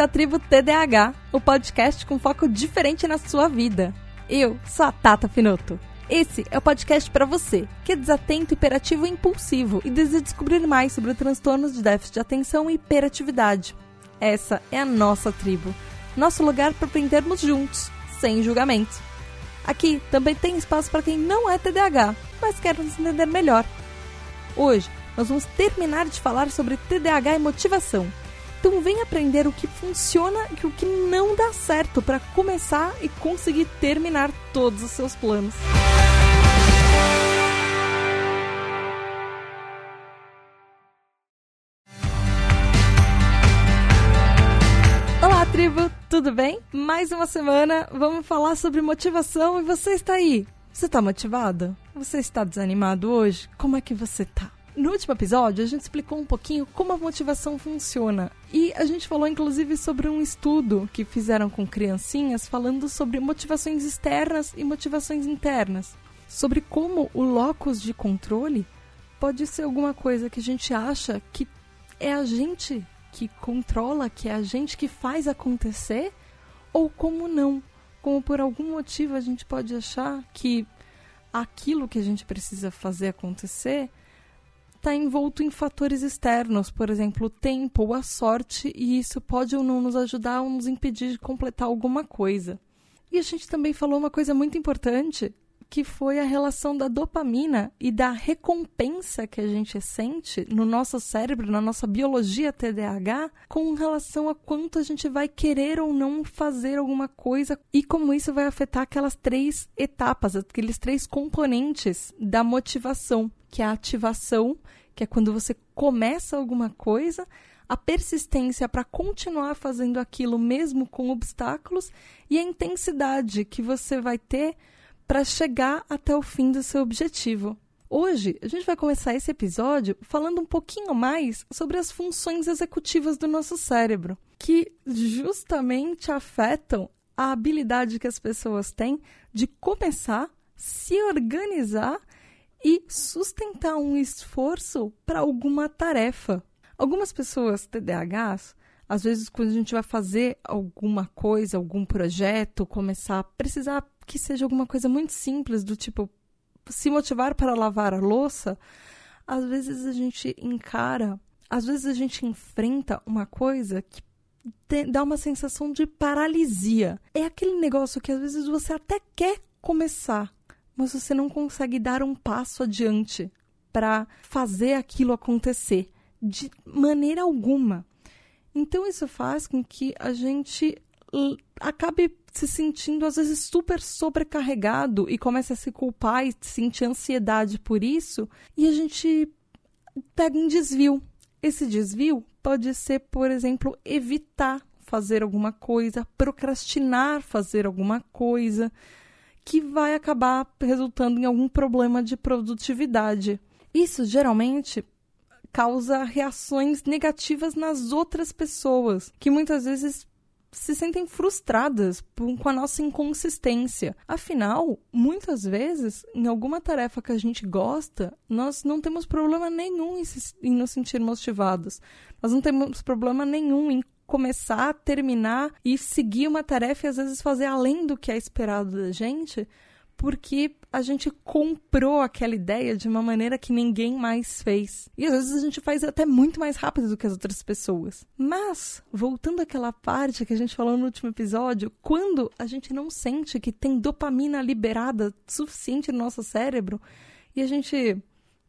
À tribo TDAH, o podcast com foco diferente na sua vida. Eu sou a Tata Finoto. Esse é o podcast para você, que é desatento, hiperativo e impulsivo e deseja descobrir mais sobre transtornos de déficit de atenção e hiperatividade. Essa é a nossa tribo, nosso lugar para aprendermos juntos, sem julgamento. Aqui também tem espaço para quem não é TDAH, mas quer nos entender melhor. Hoje nós vamos terminar de falar sobre TDAH e motivação então vem aprender o que funciona e o que não dá certo para começar e conseguir terminar todos os seus planos. Olá, tribo, tudo bem? Mais uma semana, vamos falar sobre motivação e você está aí. Você está motivado? Você está desanimado hoje? Como é que você está? No último episódio, a gente explicou um pouquinho como a motivação funciona. E a gente falou, inclusive, sobre um estudo que fizeram com criancinhas falando sobre motivações externas e motivações internas. Sobre como o locus de controle pode ser alguma coisa que a gente acha que é a gente que controla, que é a gente que faz acontecer, ou como não. Como por algum motivo a gente pode achar que aquilo que a gente precisa fazer acontecer está envolto em fatores externos, por exemplo, o tempo ou a sorte, e isso pode ou não nos ajudar ou nos impedir de completar alguma coisa. E a gente também falou uma coisa muito importante, que foi a relação da dopamina e da recompensa que a gente sente no nosso cérebro, na nossa biologia TDAH, com relação a quanto a gente vai querer ou não fazer alguma coisa e como isso vai afetar aquelas três etapas, aqueles três componentes da motivação que é a ativação, que é quando você começa alguma coisa, a persistência para continuar fazendo aquilo mesmo com obstáculos e a intensidade que você vai ter para chegar até o fim do seu objetivo. Hoje, a gente vai começar esse episódio falando um pouquinho mais sobre as funções executivas do nosso cérebro, que justamente afetam a habilidade que as pessoas têm de começar, se organizar e sustentar um esforço para alguma tarefa. Algumas pessoas TDAHs, às vezes quando a gente vai fazer alguma coisa, algum projeto, começar a precisar que seja alguma coisa muito simples, do tipo se motivar para lavar a louça, às vezes a gente encara, às vezes a gente enfrenta uma coisa que dá uma sensação de paralisia. É aquele negócio que às vezes você até quer começar, mas você não consegue dar um passo adiante para fazer aquilo acontecer de maneira alguma. Então isso faz com que a gente acabe se sentindo às vezes super sobrecarregado e comece a se culpar e sentir ansiedade por isso, e a gente pega um desvio. Esse desvio pode ser, por exemplo, evitar fazer alguma coisa, procrastinar fazer alguma coisa, que vai acabar resultando em algum problema de produtividade. Isso geralmente causa reações negativas nas outras pessoas, que muitas vezes se sentem frustradas com a nossa inconsistência. Afinal, muitas vezes, em alguma tarefa que a gente gosta, nós não temos problema nenhum em, nos sentir motivados. Nós não temos problema nenhum em começar, terminar e seguir uma tarefa e às vezes fazer além do que é esperado da gente, porque a gente comprou aquela ideia de uma maneira que ninguém mais fez. E às vezes a gente faz até muito mais rápido do que as outras pessoas. Mas, voltando àquela parte que a gente falou no último episódio, quando a gente não sente que tem dopamina liberada suficiente no nosso cérebro e a gente.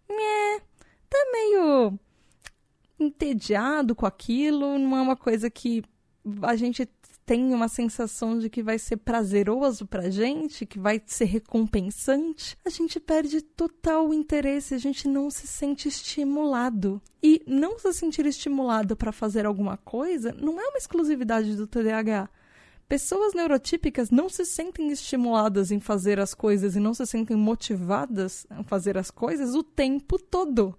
Nhé, tá meio entediado com aquilo, não é uma coisa que a gente tem uma sensação de que vai ser prazeroso pra gente, que vai ser recompensante, a gente perde total interesse, a gente não se sente estimulado. E não se sentir estimulado para fazer alguma coisa não é uma exclusividade do TDAH. Pessoas neurotípicas não se sentem estimuladas em fazer as coisas e não se sentem motivadas a fazer as coisas o tempo todo.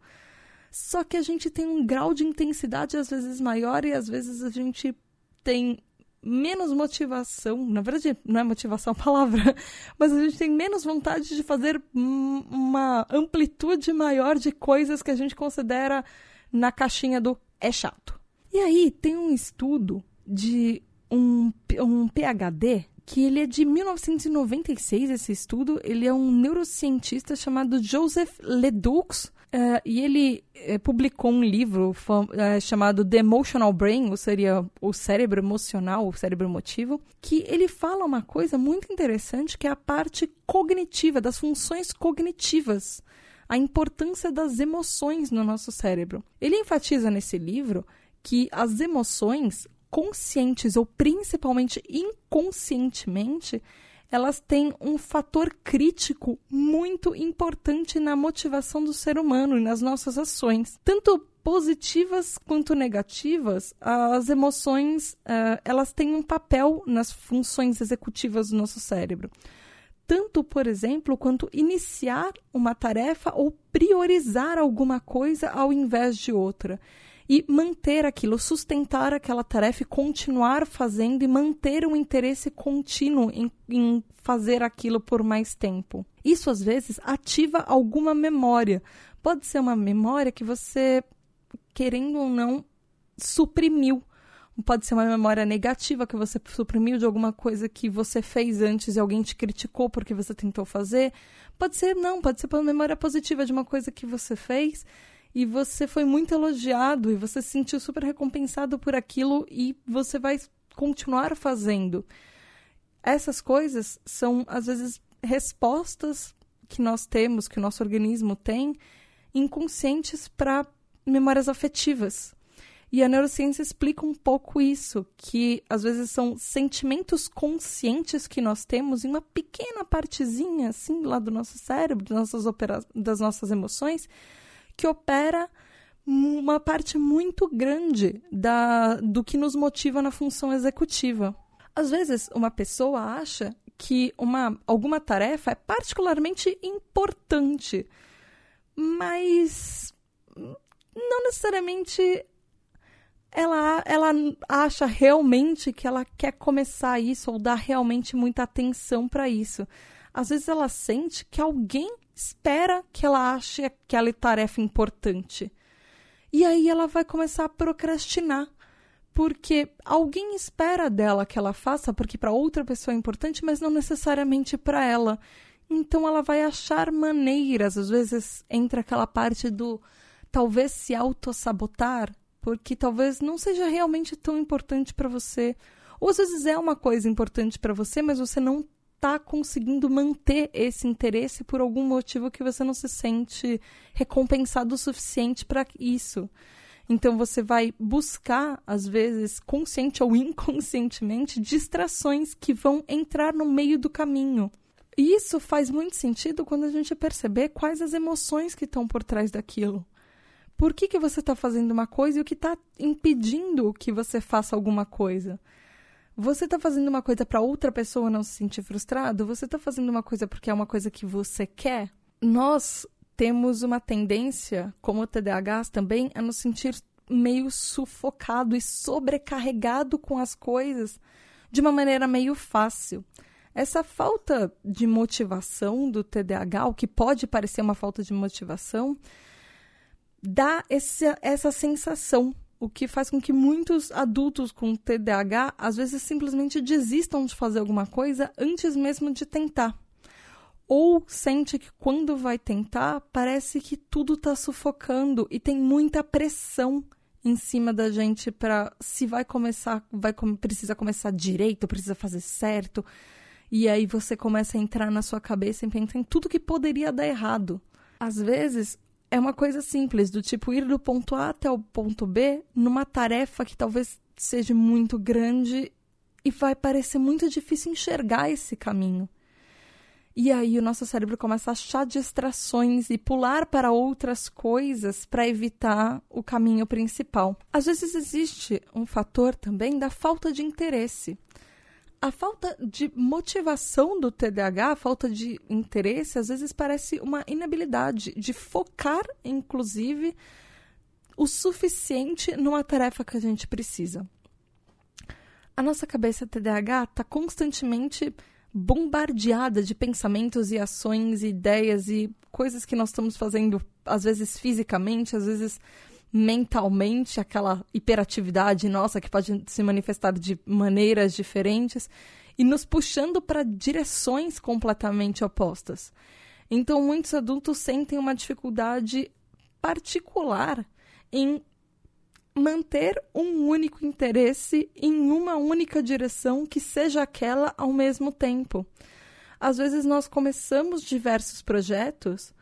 Só que a gente tem um grau de intensidade às vezes maior e às vezes a gente tem menos motivação, na verdade não é motivação a palavra, mas a gente tem menos vontade de fazer uma amplitude maior de coisas que a gente considera na caixinha do é chato. E aí tem um estudo de um, um PhD que ele é de 1996, esse estudo. Ele é um neurocientista chamado Joseph Ledoux. Uh, e ele uh, publicou um livro uh, chamado The Emotional Brain, ou seria o cérebro emocional, o cérebro emotivo, que ele fala uma coisa muito interessante que é a parte cognitiva, das funções cognitivas, a importância das emoções no nosso cérebro. Ele enfatiza nesse livro que as emoções conscientes ou principalmente inconscientemente, elas têm um fator crítico muito importante na motivação do ser humano e nas nossas ações. Tanto positivas quanto negativas, as emoções uh, elas têm um papel nas funções executivas do nosso cérebro. Tanto, por exemplo, quanto iniciar uma tarefa ou priorizar alguma coisa ao invés de outra e manter aquilo, sustentar aquela tarefa e continuar fazendo e manter um interesse contínuo em, em fazer aquilo por mais tempo. Isso às vezes ativa alguma memória. Pode ser uma memória que você, querendo ou não, suprimiu. Pode ser uma memória negativa que você suprimiu de alguma coisa que você fez antes e alguém te criticou porque você tentou fazer. Pode ser, não, pode ser uma memória positiva de uma coisa que você fez e você foi muito elogiado e você se sentiu super recompensado por aquilo e você vai continuar fazendo. Essas coisas são, às vezes, respostas que nós temos, que o nosso organismo tem, inconscientes para memórias afetivas. E a neurociência explica um pouco isso, que às vezes são sentimentos conscientes que nós temos em uma pequena partezinha, assim, lá do nosso cérebro, das nossas, das nossas emoções, que opera uma parte muito grande da, do que nos motiva na função executiva. Às vezes, uma pessoa acha que uma, alguma tarefa é particularmente importante, mas não necessariamente ela, ela acha realmente que ela quer começar isso ou dar realmente muita atenção para isso. Às vezes ela sente que alguém espera que ela ache aquela tarefa importante. E aí ela vai começar a procrastinar, porque alguém espera dela que ela faça, porque para outra pessoa é importante, mas não necessariamente para ela. Então ela vai achar maneiras, às vezes entra aquela parte do talvez se autossabotar, porque talvez não seja realmente tão importante para você. Ou às vezes é uma coisa importante para você, mas você não está conseguindo manter esse interesse por algum motivo que você não se sente recompensado o suficiente para isso. Então você vai buscar, às vezes, consciente ou inconscientemente, distrações que vão entrar no meio do caminho. E isso faz muito sentido quando a gente perceber quais as emoções que estão por trás daquilo. Por que, que você está fazendo uma coisa e o que está impedindo que você faça alguma coisa? Você está fazendo uma coisa para outra pessoa não se sentir frustrado? Você está fazendo uma coisa porque é uma coisa que você quer? Nós temos uma tendência, como o TDAH também, a nos sentir meio sufocado e sobrecarregado com as coisas de uma maneira meio fácil. Essa falta de motivação do TDAH, o que pode parecer uma falta de motivação, dá esse, essa sensação o que faz com que muitos adultos com TDAH às vezes simplesmente desistam de fazer alguma coisa antes mesmo de tentar. Ou sente que quando vai tentar, parece que tudo está sufocando e tem muita pressão em cima da gente para se vai começar, vai precisa começar direito, precisa fazer certo. E aí você começa a entrar na sua cabeça e pensar em tudo que poderia dar errado. Às vezes, é uma coisa simples, do tipo ir do ponto A até o ponto B numa tarefa que talvez seja muito grande e vai parecer muito difícil enxergar esse caminho. E aí o nosso cérebro começa a achar distrações e pular para outras coisas para evitar o caminho principal. Às vezes existe um fator também da falta de interesse a falta de motivação do TDAH, a falta de interesse, às vezes parece uma inabilidade de focar, inclusive, o suficiente numa tarefa que a gente precisa. A nossa cabeça TDAH está constantemente bombardeada de pensamentos e ações, e ideias e coisas que nós estamos fazendo, às vezes fisicamente, às vezes mentalmente, aquela hiperatividade nossa que pode se manifestar de maneiras diferentes e nos puxando para direções completamente opostas. Então, muitos adultos sentem uma dificuldade particular em manter um único interesse em uma única direção que seja aquela ao mesmo tempo. Às vezes nós começamos diversos projetos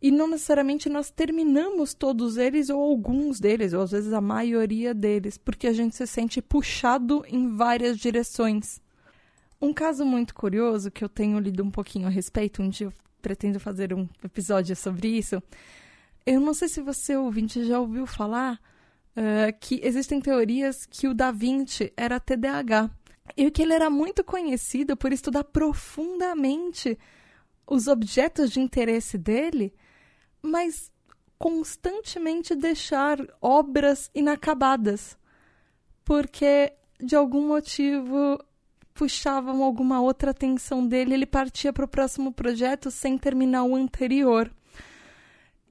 e não necessariamente nós terminamos todos eles ou alguns deles, ou às vezes a maioria deles, porque a gente se sente puxado em várias direções. Um caso muito curioso que eu tenho lido um pouquinho a respeito, um dia eu pretendo fazer um episódio sobre isso. Eu não sei se você ouvinte já ouviu falar uh, que existem teorias que o Da Vinci era TDAH e que ele era muito conhecido por estudar profundamente os objetos de interesse dele, mas constantemente deixar obras inacabadas, porque de algum motivo puxavam alguma outra atenção dele, ele partia para o próximo projeto sem terminar o anterior.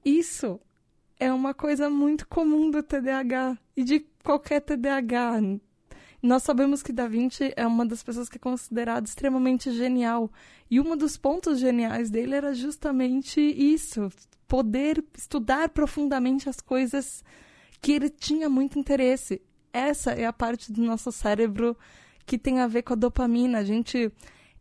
Isso é uma coisa muito comum do TDAH e de qualquer TDAH. Nós sabemos que Da Vinci é uma das pessoas que é considerada extremamente genial. E um dos pontos geniais dele era justamente isso: poder estudar profundamente as coisas que ele tinha muito interesse. Essa é a parte do nosso cérebro que tem a ver com a dopamina. A gente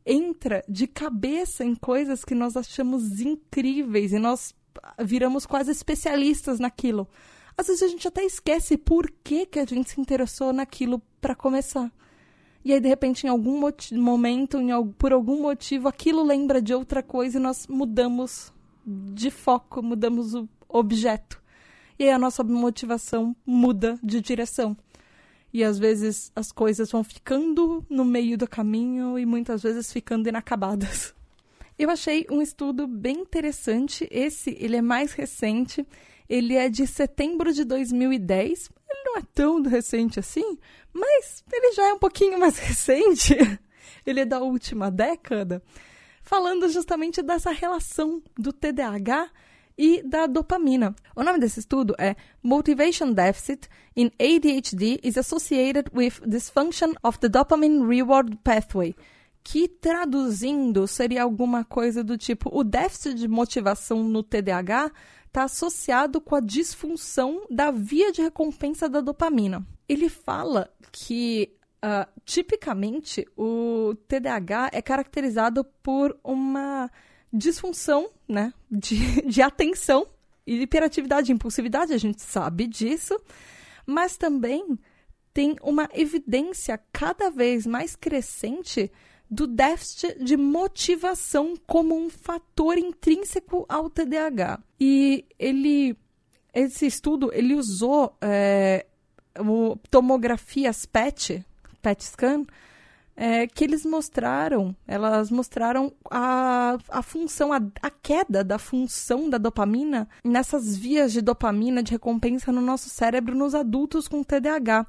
entra de cabeça em coisas que nós achamos incríveis e nós viramos quase especialistas naquilo. Às vezes a gente até esquece por que, que a gente se interessou naquilo para começar. E aí, de repente, em algum momento, em, por algum motivo, aquilo lembra de outra coisa e nós mudamos de foco, mudamos o objeto. E aí a nossa motivação muda de direção. E às vezes as coisas vão ficando no meio do caminho e muitas vezes ficando inacabadas. Eu achei um estudo bem interessante. Esse, ele é mais recente. Ele é de setembro de 2010. Ele não é tão recente assim, mas ele já é um pouquinho mais recente. ele é da última década, falando justamente dessa relação do TDAH e da dopamina. O nome desse estudo é Motivation Deficit in ADHD is Associated with Dysfunction of the Dopamine Reward Pathway, que traduzindo seria alguma coisa do tipo: o déficit de motivação no TDAH está associado com a disfunção da via de recompensa da dopamina. Ele fala que Uh, tipicamente, o TDAH é caracterizado por uma disfunção né, de, de atenção e hiperatividade e impulsividade, a gente sabe disso, mas também tem uma evidência cada vez mais crescente do déficit de motivação como um fator intrínseco ao TDAH. E ele, esse estudo, ele usou é, tomografias PET, PET scan, é, que eles mostraram, elas mostraram a, a função, a, a queda da função da dopamina nessas vias de dopamina de recompensa no nosso cérebro nos adultos com TDAH,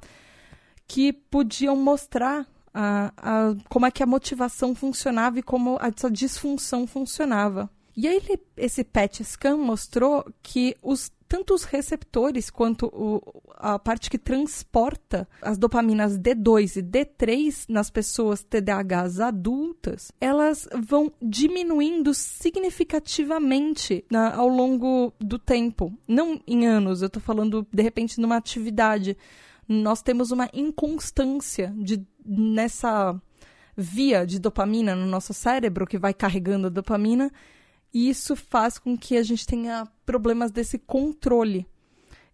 que podiam mostrar a, a, como é que a motivação funcionava e como essa disfunção funcionava. E aí esse PET scan mostrou que os tanto os receptores quanto o, a parte que transporta as dopaminas D2 e D3 nas pessoas TDAHs adultas, elas vão diminuindo significativamente na, ao longo do tempo. Não em anos, eu estou falando de repente numa atividade. Nós temos uma inconstância de, nessa via de dopamina no nosso cérebro que vai carregando a dopamina e isso faz com que a gente tenha problemas desse controle.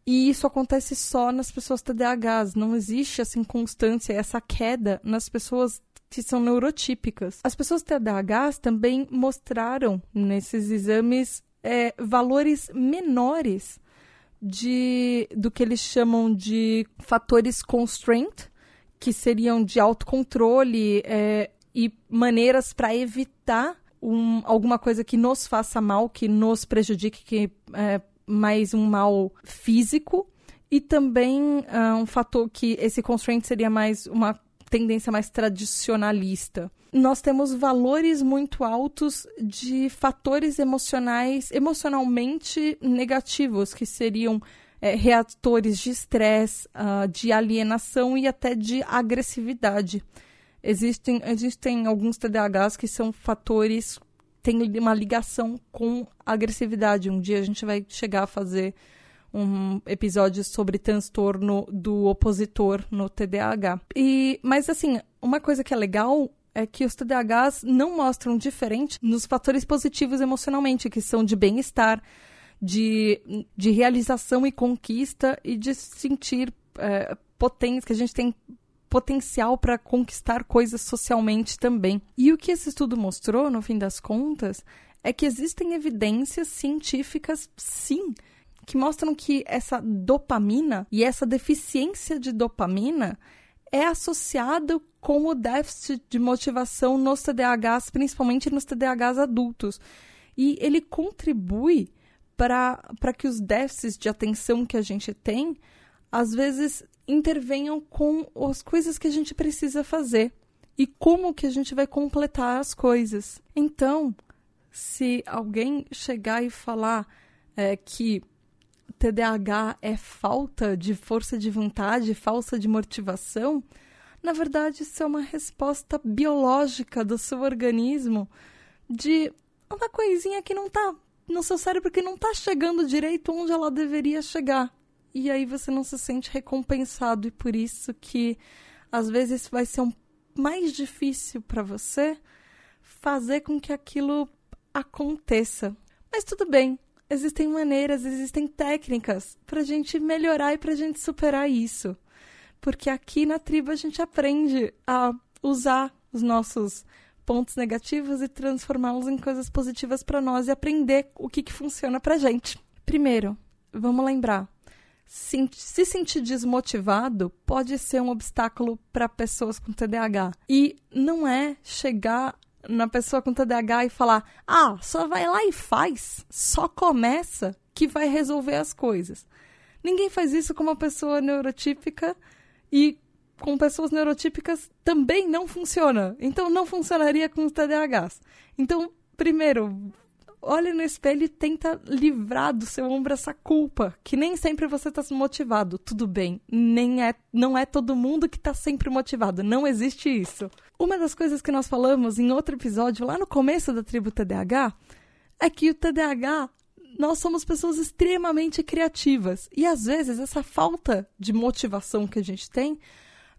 E isso acontece só nas pessoas TDAHs. Não existe essa inconstância, essa queda nas pessoas que são neurotípicas. As pessoas TDAHs também mostraram nesses exames é, valores menores de do que eles chamam de fatores constraint, que seriam de autocontrole é, e maneiras para evitar um, alguma coisa que nos faça mal, que nos prejudique, que é mais um mal físico. E também uh, um fator que esse constraint seria mais uma tendência mais tradicionalista. Nós temos valores muito altos de fatores emocionais, emocionalmente negativos, que seriam é, reatores de estresse, uh, de alienação e até de agressividade. Existem, existem alguns TDAHs que são fatores, têm uma ligação com agressividade. Um dia a gente vai chegar a fazer um episódio sobre transtorno do opositor no TDAH. E, mas assim, uma coisa que é legal é que os TDAHs não mostram diferente nos fatores positivos emocionalmente, que são de bem-estar, de, de realização e conquista e de sentir é, potência, que a gente tem potencial para conquistar coisas socialmente também. E o que esse estudo mostrou, no fim das contas, é que existem evidências científicas, sim, que mostram que essa dopamina e essa deficiência de dopamina é associado com o déficit de motivação nos TDAHs, principalmente nos TDAHs adultos. E ele contribui para que os déficits de atenção que a gente tem, às vezes, intervenham com as coisas que a gente precisa fazer e como que a gente vai completar as coisas. Então, se alguém chegar e falar é, que TDAH é falta de força de vontade, falta de motivação, na verdade isso é uma resposta biológica do seu organismo de uma coisinha que não está no seu cérebro que não está chegando direito onde ela deveria chegar. E aí você não se sente recompensado e por isso que às vezes vai ser um, mais difícil para você fazer com que aquilo aconteça. Mas tudo bem, existem maneiras, existem técnicas para a gente melhorar e para a gente superar isso. Porque aqui na tribo a gente aprende a usar os nossos pontos negativos e transformá-los em coisas positivas para nós e aprender o que, que funciona para gente. Primeiro, vamos lembrar: se, se sentir desmotivado pode ser um obstáculo para pessoas com TDAH. E não é chegar na pessoa com TDAH e falar: ah, só vai lá e faz, só começa que vai resolver as coisas. Ninguém faz isso com uma pessoa neurotípica e com pessoas neurotípicas também não funciona. Então não funcionaria com os TDAHs. Então, primeiro, olha no espelho e tenta livrar do seu ombro essa culpa, que nem sempre você está motivado. Tudo bem, nem é, não é todo mundo que está sempre motivado, não existe isso. Uma das coisas que nós falamos em outro episódio, lá no começo da tribo TDAH, é que o TDAH nós somos pessoas extremamente criativas e às vezes essa falta de motivação que a gente tem,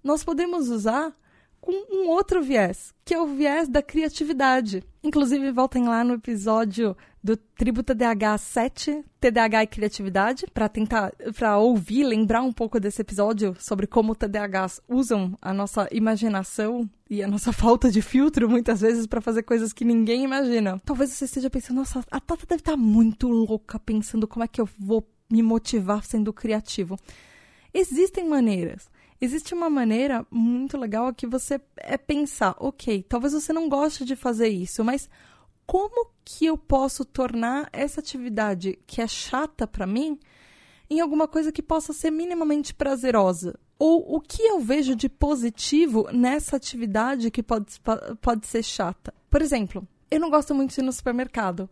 nós podemos usar com um outro viés, que é o viés da criatividade. Inclusive, voltem lá no episódio do Tribo TDAH 7, TDAH e Criatividade, para tentar, para ouvir, lembrar um pouco desse episódio sobre como TDAHs usam a nossa imaginação e a nossa falta de filtro, muitas vezes, para fazer coisas que ninguém imagina. Talvez você esteja pensando, nossa, a Tata deve estar tá muito louca pensando como é que eu vou me motivar sendo criativo. Existem maneiras. Existe uma maneira muito legal que você é pensar, ok, talvez você não goste de fazer isso, mas como que eu posso tornar essa atividade que é chata para mim em alguma coisa que possa ser minimamente prazerosa? Ou o que eu vejo de positivo nessa atividade que pode, pode ser chata? Por exemplo, eu não gosto muito de ir no supermercado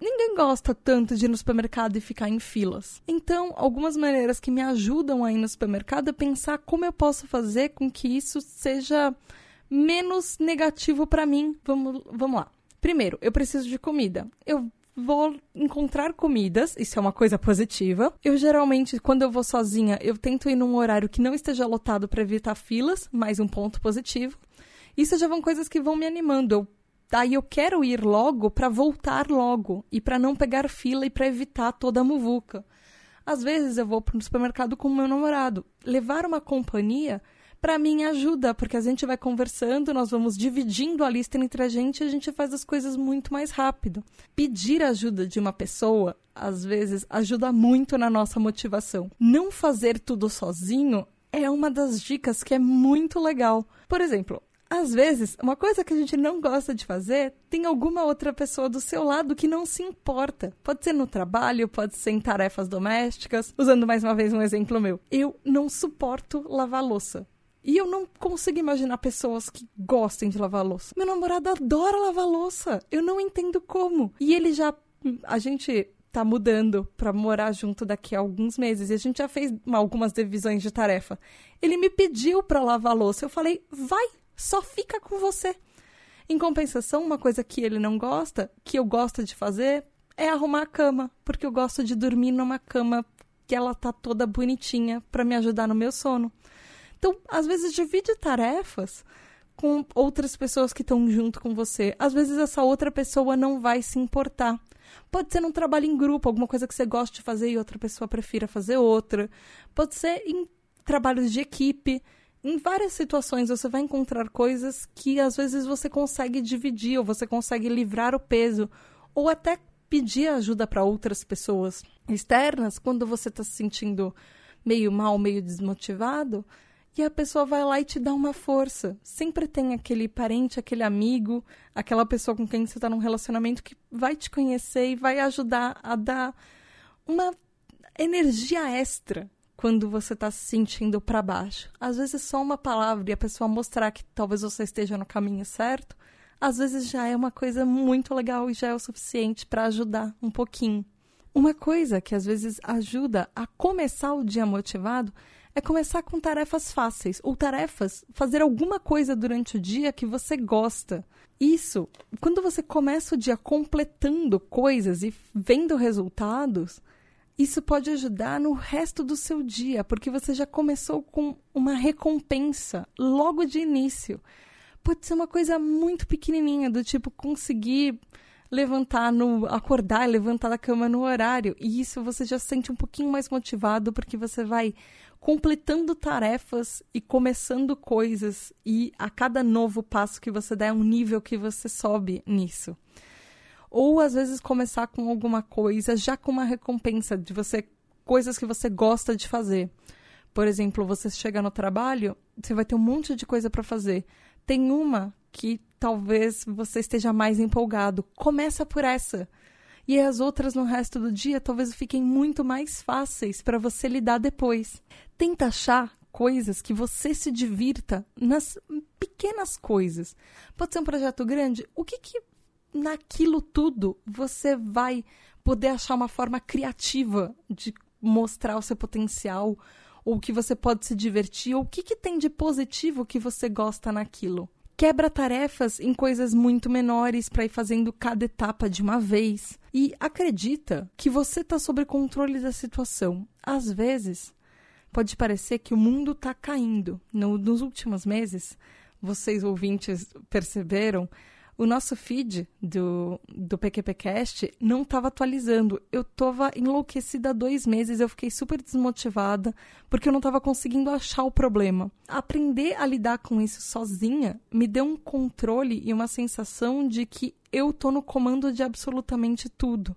ninguém gosta tanto de ir no supermercado e ficar em filas. Então, algumas maneiras que me ajudam a ir no supermercado é pensar como eu posso fazer com que isso seja menos negativo para mim. Vamos, vamos lá. Primeiro, eu preciso de comida. Eu vou encontrar comidas, isso é uma coisa positiva. Eu geralmente, quando eu vou sozinha, eu tento ir num horário que não esteja lotado para evitar filas, mais um ponto positivo. Isso já vão coisas que vão me animando. Eu Daí eu quero ir logo para voltar logo e para não pegar fila e para evitar toda a muvuca. Às vezes eu vou para o supermercado com o meu namorado. Levar uma companhia para mim ajuda, porque a gente vai conversando, nós vamos dividindo a lista entre a gente e a gente faz as coisas muito mais rápido. Pedir ajuda de uma pessoa, às vezes, ajuda muito na nossa motivação. Não fazer tudo sozinho é uma das dicas que é muito legal. Por exemplo, às vezes, uma coisa que a gente não gosta de fazer, tem alguma outra pessoa do seu lado que não se importa. Pode ser no trabalho, pode ser em tarefas domésticas. Usando mais uma vez um exemplo meu. Eu não suporto lavar louça. E eu não consigo imaginar pessoas que gostem de lavar louça. Meu namorado adora lavar louça. Eu não entendo como. E ele já. A gente tá mudando para morar junto daqui a alguns meses e a gente já fez algumas divisões de tarefa. Ele me pediu para lavar louça. Eu falei: "Vai, só fica com você". Em compensação, uma coisa que ele não gosta, que eu gosto de fazer, é arrumar a cama, porque eu gosto de dormir numa cama que ela tá toda bonitinha para me ajudar no meu sono. Então, às vezes divide tarefas com outras pessoas que estão junto com você. Às vezes essa outra pessoa não vai se importar. Pode ser num trabalho em grupo, alguma coisa que você gosta de fazer e outra pessoa prefira fazer outra. Pode ser em trabalhos de equipe. Em várias situações você vai encontrar coisas que às vezes você consegue dividir ou você consegue livrar o peso ou até pedir ajuda para outras pessoas externas quando você está se sentindo meio mal, meio desmotivado e a pessoa vai lá e te dá uma força. Sempre tem aquele parente, aquele amigo, aquela pessoa com quem você está num relacionamento que vai te conhecer e vai ajudar a dar uma energia extra quando você está se sentindo para baixo. Às vezes só uma palavra e a pessoa mostrar que talvez você esteja no caminho certo, às vezes já é uma coisa muito legal e já é o suficiente para ajudar um pouquinho. Uma coisa que às vezes ajuda a começar o dia motivado é começar com tarefas fáceis ou tarefas, fazer alguma coisa durante o dia que você gosta. Isso, quando você começa o dia completando coisas e vendo resultados, isso pode ajudar no resto do seu dia, porque você já começou com uma recompensa logo de início. Pode ser uma coisa muito pequenininha, do tipo conseguir levantar no acordar levantar da cama no horário, e isso você já se sente um pouquinho mais motivado porque você vai completando tarefas e começando coisas, e a cada novo passo que você der, é um nível que você sobe nisso. Ou às vezes começar com alguma coisa já com uma recompensa de você, coisas que você gosta de fazer. Por exemplo, você chega no trabalho, você vai ter um monte de coisa para fazer. Tem uma que talvez você esteja mais empolgado. Começa por essa e as outras no resto do dia talvez fiquem muito mais fáceis para você lidar depois. Tenta achar coisas que você se divirta nas pequenas coisas. Pode ser um projeto grande. O que que naquilo tudo você vai poder achar uma forma criativa de mostrar o seu potencial ou que você pode se divertir ou o que que tem de positivo que você gosta naquilo? quebra tarefas em coisas muito menores para ir fazendo cada etapa de uma vez e acredita que você está sob controle da situação. Às vezes, pode parecer que o mundo está caindo. No, nos últimos meses, vocês ouvintes perceberam o nosso feed do, do PQPcast não estava atualizando. Eu estava enlouquecida há dois meses, eu fiquei super desmotivada, porque eu não estava conseguindo achar o problema. Aprender a lidar com isso sozinha me deu um controle e uma sensação de que eu tô no comando de absolutamente tudo.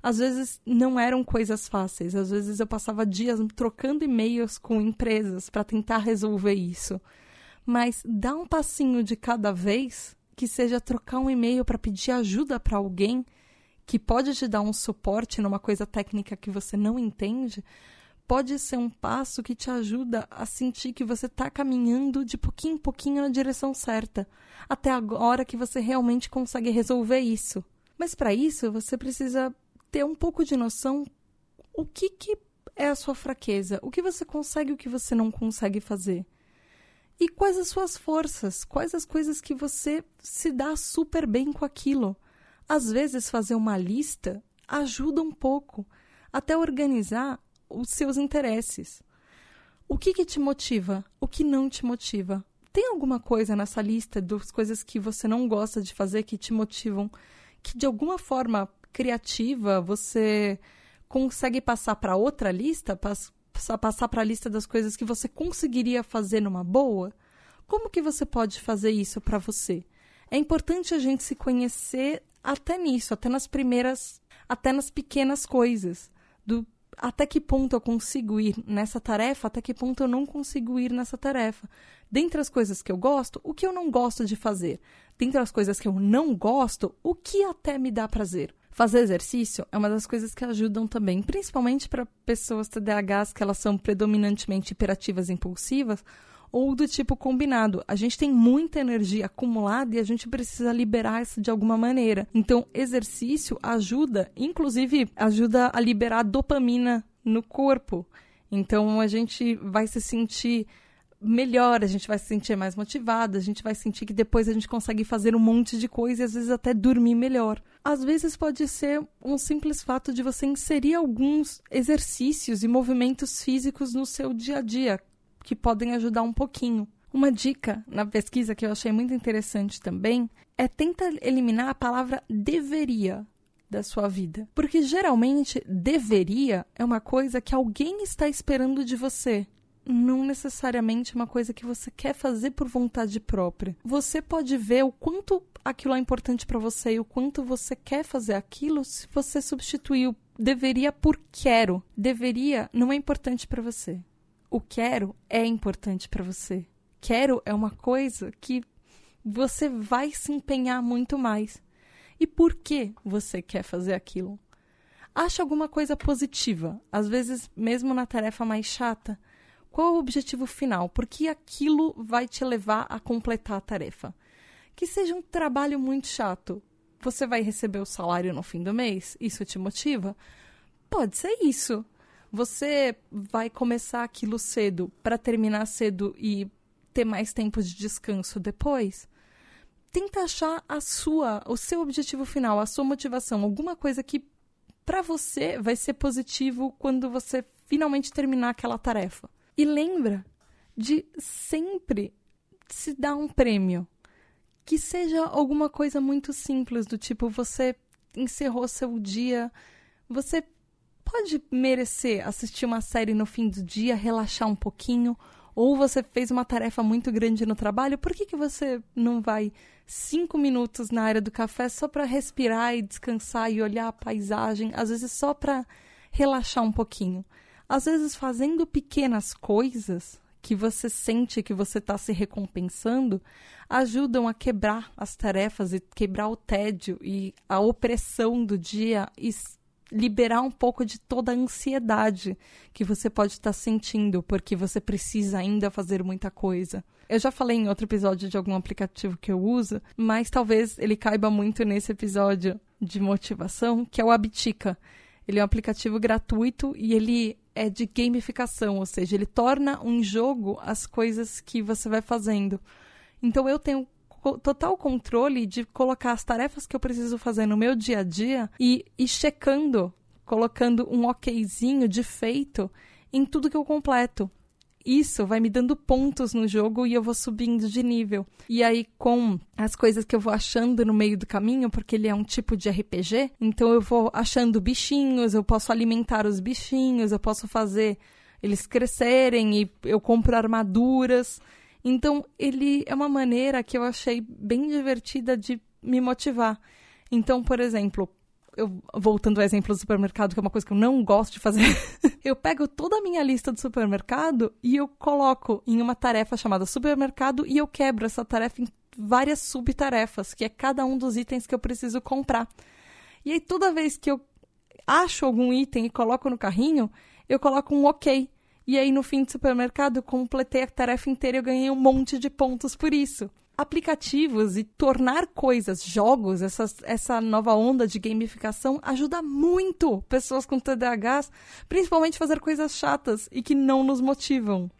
Às vezes não eram coisas fáceis, às vezes eu passava dias trocando e-mails com empresas para tentar resolver isso. Mas dar um passinho de cada vez que seja trocar um e-mail para pedir ajuda para alguém que pode te dar um suporte numa coisa técnica que você não entende, pode ser um passo que te ajuda a sentir que você está caminhando de pouquinho em pouquinho na direção certa, até agora que você realmente consegue resolver isso. Mas para isso, você precisa ter um pouco de noção o que, que é a sua fraqueza, o que você consegue e o que você não consegue fazer. E quais as suas forças? Quais as coisas que você se dá super bem com aquilo? Às vezes, fazer uma lista ajuda um pouco até organizar os seus interesses. O que, que te motiva? O que não te motiva? Tem alguma coisa nessa lista das coisas que você não gosta de fazer que te motivam, que de alguma forma criativa você consegue passar para outra lista, passar para a lista das coisas que você conseguiria fazer numa boa? Como que você pode fazer isso para você? É importante a gente se conhecer até nisso, até nas primeiras, até nas pequenas coisas, do até que ponto eu consigo ir nessa tarefa, até que ponto eu não consigo ir nessa tarefa. Dentre as coisas que eu gosto, o que eu não gosto de fazer. Dentre as coisas que eu não gosto, o que até me dá prazer. Fazer exercício é uma das coisas que ajudam também, principalmente para pessoas TDAHs que elas são predominantemente hiperativas e impulsivas, ou do tipo combinado. A gente tem muita energia acumulada e a gente precisa liberar isso de alguma maneira. Então, exercício ajuda, inclusive ajuda a liberar dopamina no corpo. Então, a gente vai se sentir melhor, a gente vai se sentir mais motivado, a gente vai sentir que depois a gente consegue fazer um monte de coisa e às vezes até dormir melhor. Às vezes pode ser um simples fato de você inserir alguns exercícios e movimentos físicos no seu dia a dia que podem ajudar um pouquinho. Uma dica na pesquisa que eu achei muito interessante também é tenta eliminar a palavra deveria da sua vida. Porque geralmente deveria é uma coisa que alguém está esperando de você não necessariamente uma coisa que você quer fazer por vontade própria. Você pode ver o quanto aquilo é importante para você e o quanto você quer fazer aquilo se você substituir o deveria por quero. Deveria não é importante para você. O quero é importante para você. Quero é uma coisa que você vai se empenhar muito mais. E por que você quer fazer aquilo? Acha alguma coisa positiva, às vezes mesmo na tarefa mais chata qual é o objetivo final? Porque aquilo vai te levar a completar a tarefa. Que seja um trabalho muito chato. Você vai receber o salário no fim do mês? Isso te motiva? Pode ser isso. Você vai começar aquilo cedo para terminar cedo e ter mais tempo de descanso depois? Tenta achar a sua, o seu objetivo final, a sua motivação, alguma coisa que para você vai ser positivo quando você finalmente terminar aquela tarefa. E lembra de sempre se dar um prêmio. Que seja alguma coisa muito simples, do tipo você encerrou seu dia, você pode merecer assistir uma série no fim do dia, relaxar um pouquinho, ou você fez uma tarefa muito grande no trabalho, por que, que você não vai cinco minutos na área do café só para respirar e descansar e olhar a paisagem, às vezes só para relaxar um pouquinho? Às vezes, fazendo pequenas coisas que você sente que você está se recompensando, ajudam a quebrar as tarefas e quebrar o tédio e a opressão do dia e liberar um pouco de toda a ansiedade que você pode estar tá sentindo porque você precisa ainda fazer muita coisa. Eu já falei em outro episódio de algum aplicativo que eu uso, mas talvez ele caiba muito nesse episódio de motivação, que é o Abitica. Ele é um aplicativo gratuito e ele é de gamificação, ou seja, ele torna um jogo as coisas que você vai fazendo. Então eu tenho total controle de colocar as tarefas que eu preciso fazer no meu dia a dia e, e checando, colocando um okzinho de feito em tudo que eu completo isso vai me dando pontos no jogo e eu vou subindo de nível. E aí, com as coisas que eu vou achando no meio do caminho, porque ele é um tipo de RPG, então eu vou achando bichinhos, eu posso alimentar os bichinhos, eu posso fazer eles crescerem e eu compro armaduras. Então, ele é uma maneira que eu achei bem divertida de me motivar. Então, por exemplo, eu, voltando ao exemplo do supermercado, que é uma coisa que eu não gosto de fazer, eu pego toda a minha lista do supermercado e eu coloco em uma tarefa chamada supermercado e eu quebro essa tarefa em várias subtarefas, que é cada um dos itens que eu preciso comprar. E aí, toda vez que eu acho algum item e coloco no carrinho, eu coloco um ok. E aí, no fim do supermercado, eu completei a tarefa inteira e eu ganhei um monte de pontos por isso aplicativos e tornar coisas, jogos, essa, essa nova onda de gamificação ajuda muito pessoas com TDAH, principalmente fazer coisas chatas e que não nos motivam.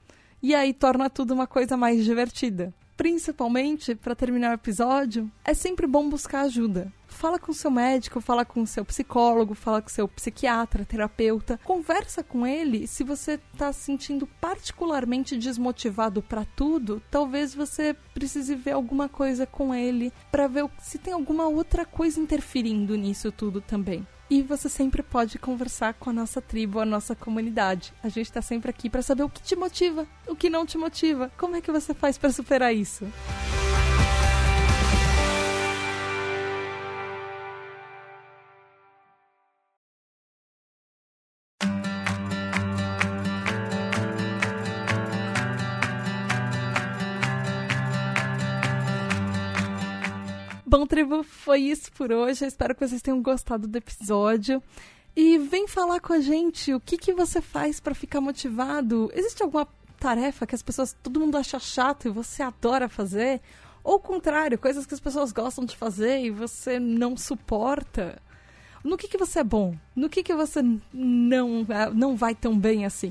E aí torna tudo uma coisa mais divertida. Principalmente, para terminar o episódio, é sempre bom buscar ajuda fala com seu médico, fala com seu psicólogo, fala com seu psiquiatra, terapeuta, conversa com ele. Se você está se sentindo particularmente desmotivado para tudo, talvez você precise ver alguma coisa com ele para ver se tem alguma outra coisa interferindo nisso tudo também. E você sempre pode conversar com a nossa tribo, a nossa comunidade. A gente está sempre aqui para saber o que te motiva, o que não te motiva, como é que você faz para superar isso. Bom, tribo, foi isso por hoje. Eu espero que vocês tenham gostado do episódio. E vem falar com a gente o que, que você faz para ficar motivado. Existe alguma tarefa que as pessoas, todo mundo acha chato e você adora fazer, ou o contrário, coisas que as pessoas gostam de fazer e você não suporta. No que, que você é bom? No que, que você não, não vai tão bem assim?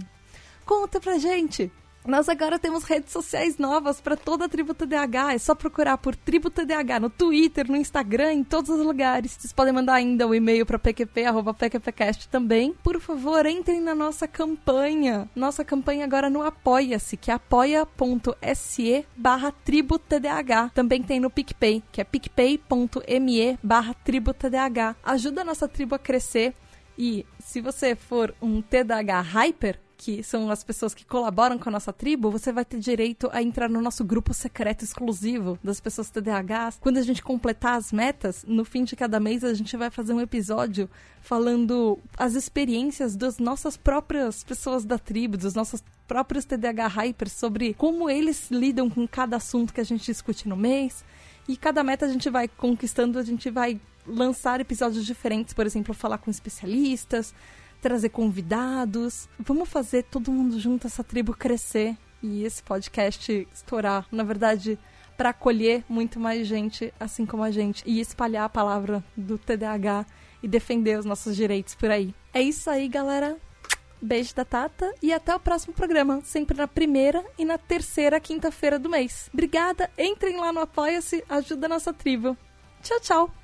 Conta pra gente! Nós agora temos redes sociais novas para toda a Tribo TDAH. É só procurar por Tribo TDAH no Twitter, no Instagram, em todos os lugares. Vocês podem mandar ainda um e-mail para pqp@pqpcast também. Por favor, entrem na nossa campanha. Nossa campanha agora no Apoia-se, que é apoia.se barra Tribo TDAH. Também tem no PicPay, que é picpay.me barra Tribo TDAH. Ajuda a nossa tribo a crescer. E se você for um TDAH hyper, que são as pessoas que colaboram com a nossa tribo, você vai ter direito a entrar no nosso grupo secreto exclusivo das pessoas TDAHs. Quando a gente completar as metas, no fim de cada mês a gente vai fazer um episódio falando as experiências das nossas próprias pessoas da tribo, dos nossos próprios TDAH hypers, sobre como eles lidam com cada assunto que a gente discute no mês. E cada meta a gente vai conquistando, a gente vai lançar episódios diferentes, por exemplo, falar com especialistas, trazer convidados. Vamos fazer todo mundo junto, essa tribo crescer e esse podcast estourar. Na verdade, para acolher muito mais gente, assim como a gente, e espalhar a palavra do TDAH e defender os nossos direitos por aí. É isso aí, galera. Beijo da Tata e até o próximo programa, sempre na primeira e na terceira quinta-feira do mês. Obrigada, entrem lá no Apoia-se, ajuda a nossa tribo. Tchau, tchau!